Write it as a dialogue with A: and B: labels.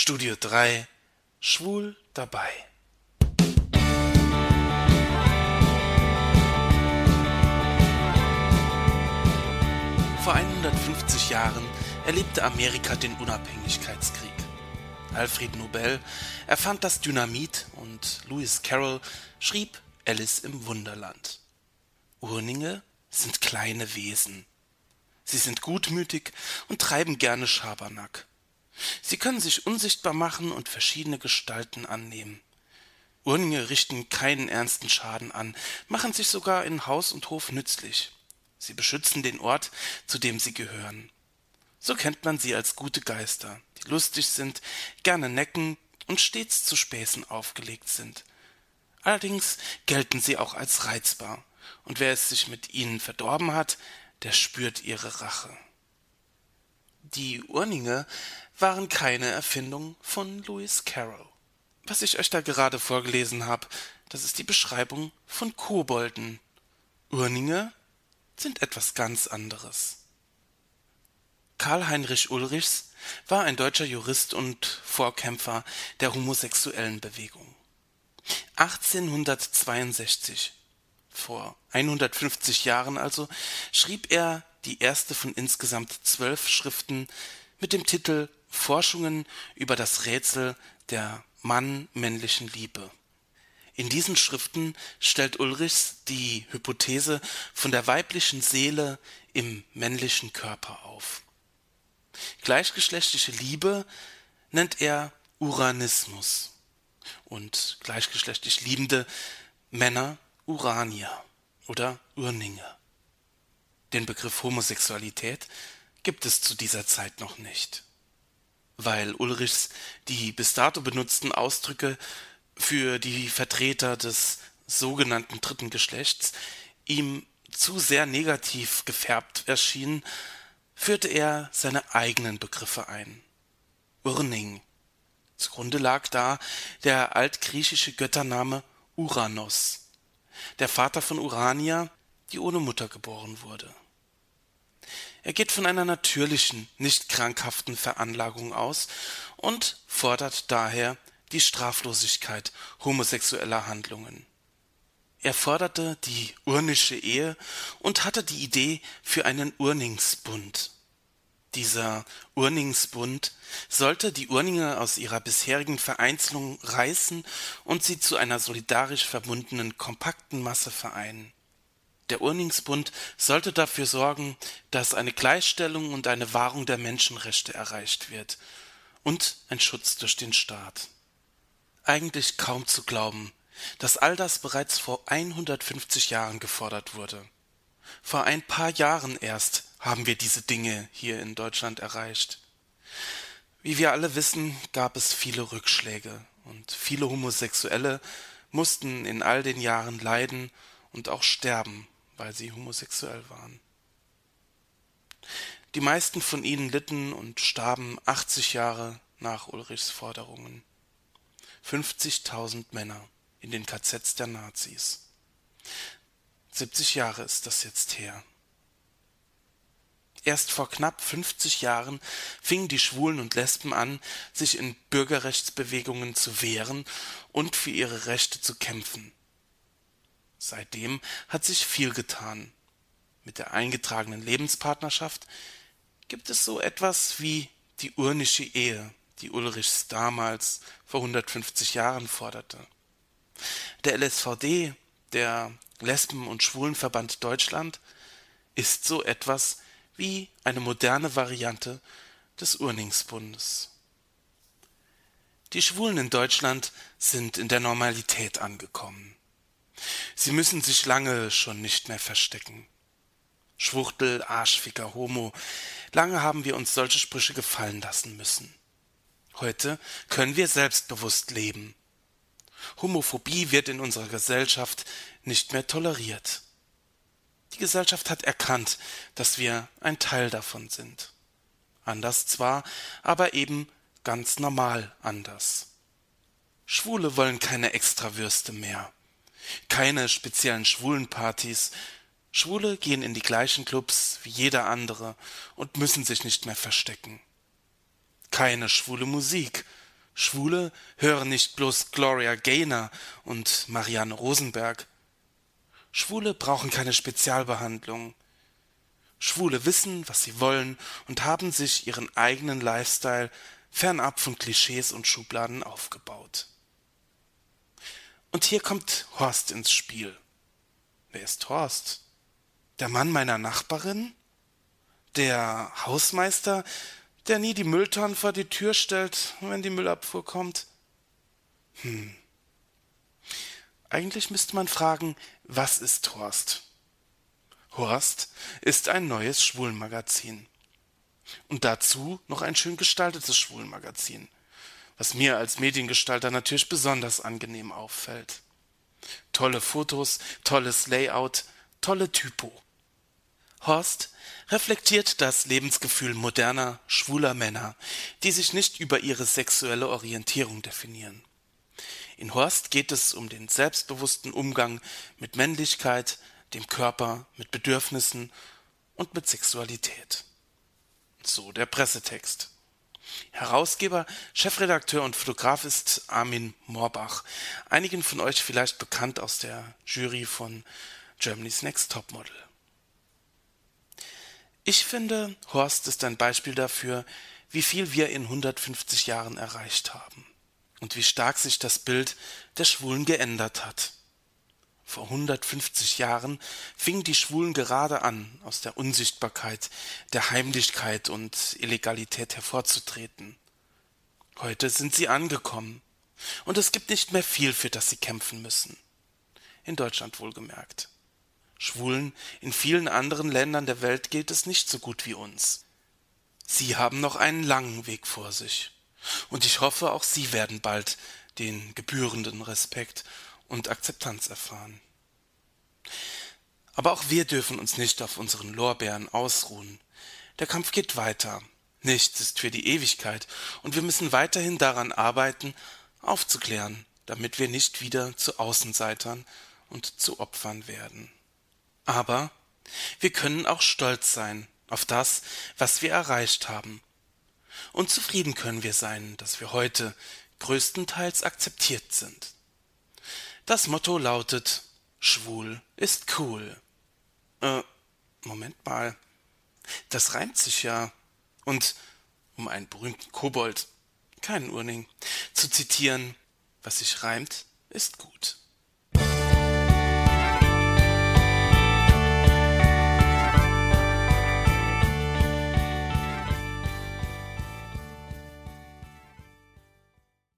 A: Studio 3 Schwul dabei. Vor 150 Jahren erlebte Amerika den Unabhängigkeitskrieg. Alfred Nobel erfand das Dynamit und Lewis Carroll schrieb Alice im Wunderland. Urninge sind kleine Wesen. Sie sind gutmütig und treiben gerne Schabernack. Sie können sich unsichtbar machen und verschiedene Gestalten annehmen. Urninge richten keinen ernsten Schaden an, machen sich sogar in Haus und Hof nützlich. Sie beschützen den Ort, zu dem sie gehören. So kennt man sie als gute Geister, die lustig sind, gerne necken und stets zu Späßen aufgelegt sind. Allerdings gelten sie auch als reizbar, und wer es sich mit ihnen verdorben hat, der spürt ihre Rache. Die Urninge waren keine Erfindung von Lewis Carroll. Was ich euch da gerade vorgelesen habe, das ist die Beschreibung von Kobolden. Urninge sind etwas ganz anderes. Karl Heinrich Ulrichs war ein deutscher Jurist und Vorkämpfer der homosexuellen Bewegung. 1862, vor 150 Jahren also, schrieb er die erste von insgesamt zwölf Schriften mit dem Titel Forschungen über das Rätsel der Mann-männlichen Liebe. In diesen Schriften stellt Ulrichs die Hypothese von der weiblichen Seele im männlichen Körper auf. Gleichgeschlechtliche Liebe nennt er Uranismus und gleichgeschlechtlich liebende Männer Uranier oder Urninge. Den Begriff Homosexualität gibt es zu dieser Zeit noch nicht, weil Ulrichs die bis dato benutzten Ausdrücke für die Vertreter des sogenannten dritten Geschlechts ihm zu sehr negativ gefärbt erschienen, führte er seine eigenen Begriffe ein. Urning. Zugrunde lag da der altgriechische Göttername Uranos, der Vater von Urania, die ohne Mutter geboren wurde. Er geht von einer natürlichen, nicht krankhaften Veranlagung aus und fordert daher die Straflosigkeit homosexueller Handlungen. Er forderte die urnische Ehe und hatte die Idee für einen Urningsbund. Dieser Urningsbund sollte die Urninger aus ihrer bisherigen Vereinzelung reißen und sie zu einer solidarisch verbundenen, kompakten Masse vereinen. Der Urningsbund sollte dafür sorgen, dass eine Gleichstellung und eine Wahrung der Menschenrechte erreicht wird und ein Schutz durch den Staat eigentlich kaum zu glauben, dass all das bereits vor 150 Jahren gefordert wurde. Vor ein paar Jahren erst haben wir diese Dinge hier in Deutschland erreicht. Wie wir alle wissen, gab es viele Rückschläge und viele Homosexuelle mussten in all den Jahren leiden und auch sterben, weil sie homosexuell waren. Die meisten von ihnen litten und starben 80 Jahre nach Ulrichs Forderungen. 50.000 Männer in den KZs der Nazis. 70 Jahre ist das jetzt her. Erst vor knapp 50 Jahren fingen die Schwulen und Lesben an, sich in Bürgerrechtsbewegungen zu wehren und für ihre Rechte zu kämpfen. Seitdem hat sich viel getan. Mit der eingetragenen Lebenspartnerschaft gibt es so etwas wie die urnische Ehe, die Ulrichs damals vor 150 Jahren forderte. Der LSVD, der Lesben- und Schwulenverband Deutschland, ist so etwas wie eine moderne Variante des Urningsbundes. Die Schwulen in Deutschland sind in der Normalität angekommen. Sie müssen sich lange schon nicht mehr verstecken. Schwuchtel, Arschficker, Homo, lange haben wir uns solche Sprüche gefallen lassen müssen. Heute können wir selbstbewusst leben. Homophobie wird in unserer Gesellschaft nicht mehr toleriert. Die Gesellschaft hat erkannt, dass wir ein Teil davon sind. Anders zwar, aber eben ganz normal anders. Schwule wollen keine Extrawürste mehr, keine speziellen Schwulenpartys. Schwule gehen in die gleichen Clubs wie jeder andere und müssen sich nicht mehr verstecken keine schwule Musik, Schwule hören nicht bloß Gloria Gaynor und Marianne Rosenberg. Schwule brauchen keine Spezialbehandlung. Schwule wissen, was sie wollen und haben sich ihren eigenen Lifestyle fernab von Klischees und Schubladen aufgebaut. Und hier kommt Horst ins Spiel. Wer ist Horst? Der Mann meiner Nachbarin? Der Hausmeister, der nie die Mülltonnen vor die Tür stellt, wenn die Müllabfuhr kommt? Hm. Eigentlich müsste man fragen, was ist Horst? Horst ist ein neues Schwulenmagazin. Und dazu noch ein schön gestaltetes Schwulenmagazin, was mir als Mediengestalter natürlich besonders angenehm auffällt. Tolle Fotos, tolles Layout, tolle Typo. Horst reflektiert das Lebensgefühl moderner, schwuler Männer, die sich nicht über ihre sexuelle Orientierung definieren. In Horst geht es um den selbstbewussten Umgang mit Männlichkeit, dem Körper, mit Bedürfnissen und mit Sexualität. So der Pressetext. Herausgeber, Chefredakteur und Fotograf ist Armin Moorbach, einigen von euch vielleicht bekannt aus der Jury von Germany's Next Topmodel. Ich finde, Horst ist ein Beispiel dafür, wie viel wir in 150 Jahren erreicht haben und wie stark sich das Bild der Schwulen geändert hat. Vor 150 Jahren fingen die Schwulen gerade an, aus der Unsichtbarkeit, der Heimlichkeit und Illegalität hervorzutreten. Heute sind sie angekommen, und es gibt nicht mehr viel, für das sie kämpfen müssen. In Deutschland wohlgemerkt. Schwulen in vielen anderen Ländern der Welt geht es nicht so gut wie uns. Sie haben noch einen langen Weg vor sich. Und ich hoffe, auch Sie werden bald den gebührenden Respekt und Akzeptanz erfahren. Aber auch wir dürfen uns nicht auf unseren Lorbeeren ausruhen. Der Kampf geht weiter. Nichts ist für die Ewigkeit, und wir müssen weiterhin daran arbeiten, aufzuklären, damit wir nicht wieder zu Außenseitern und zu Opfern werden. Aber wir können auch stolz sein auf das, was wir erreicht haben. Und zufrieden können wir sein, dass wir heute größtenteils akzeptiert sind. Das Motto lautet Schwul ist cool. Äh, Moment mal. Das reimt sich ja. Und um einen berühmten Kobold, keinen Urning, zu zitieren, was sich reimt, ist gut.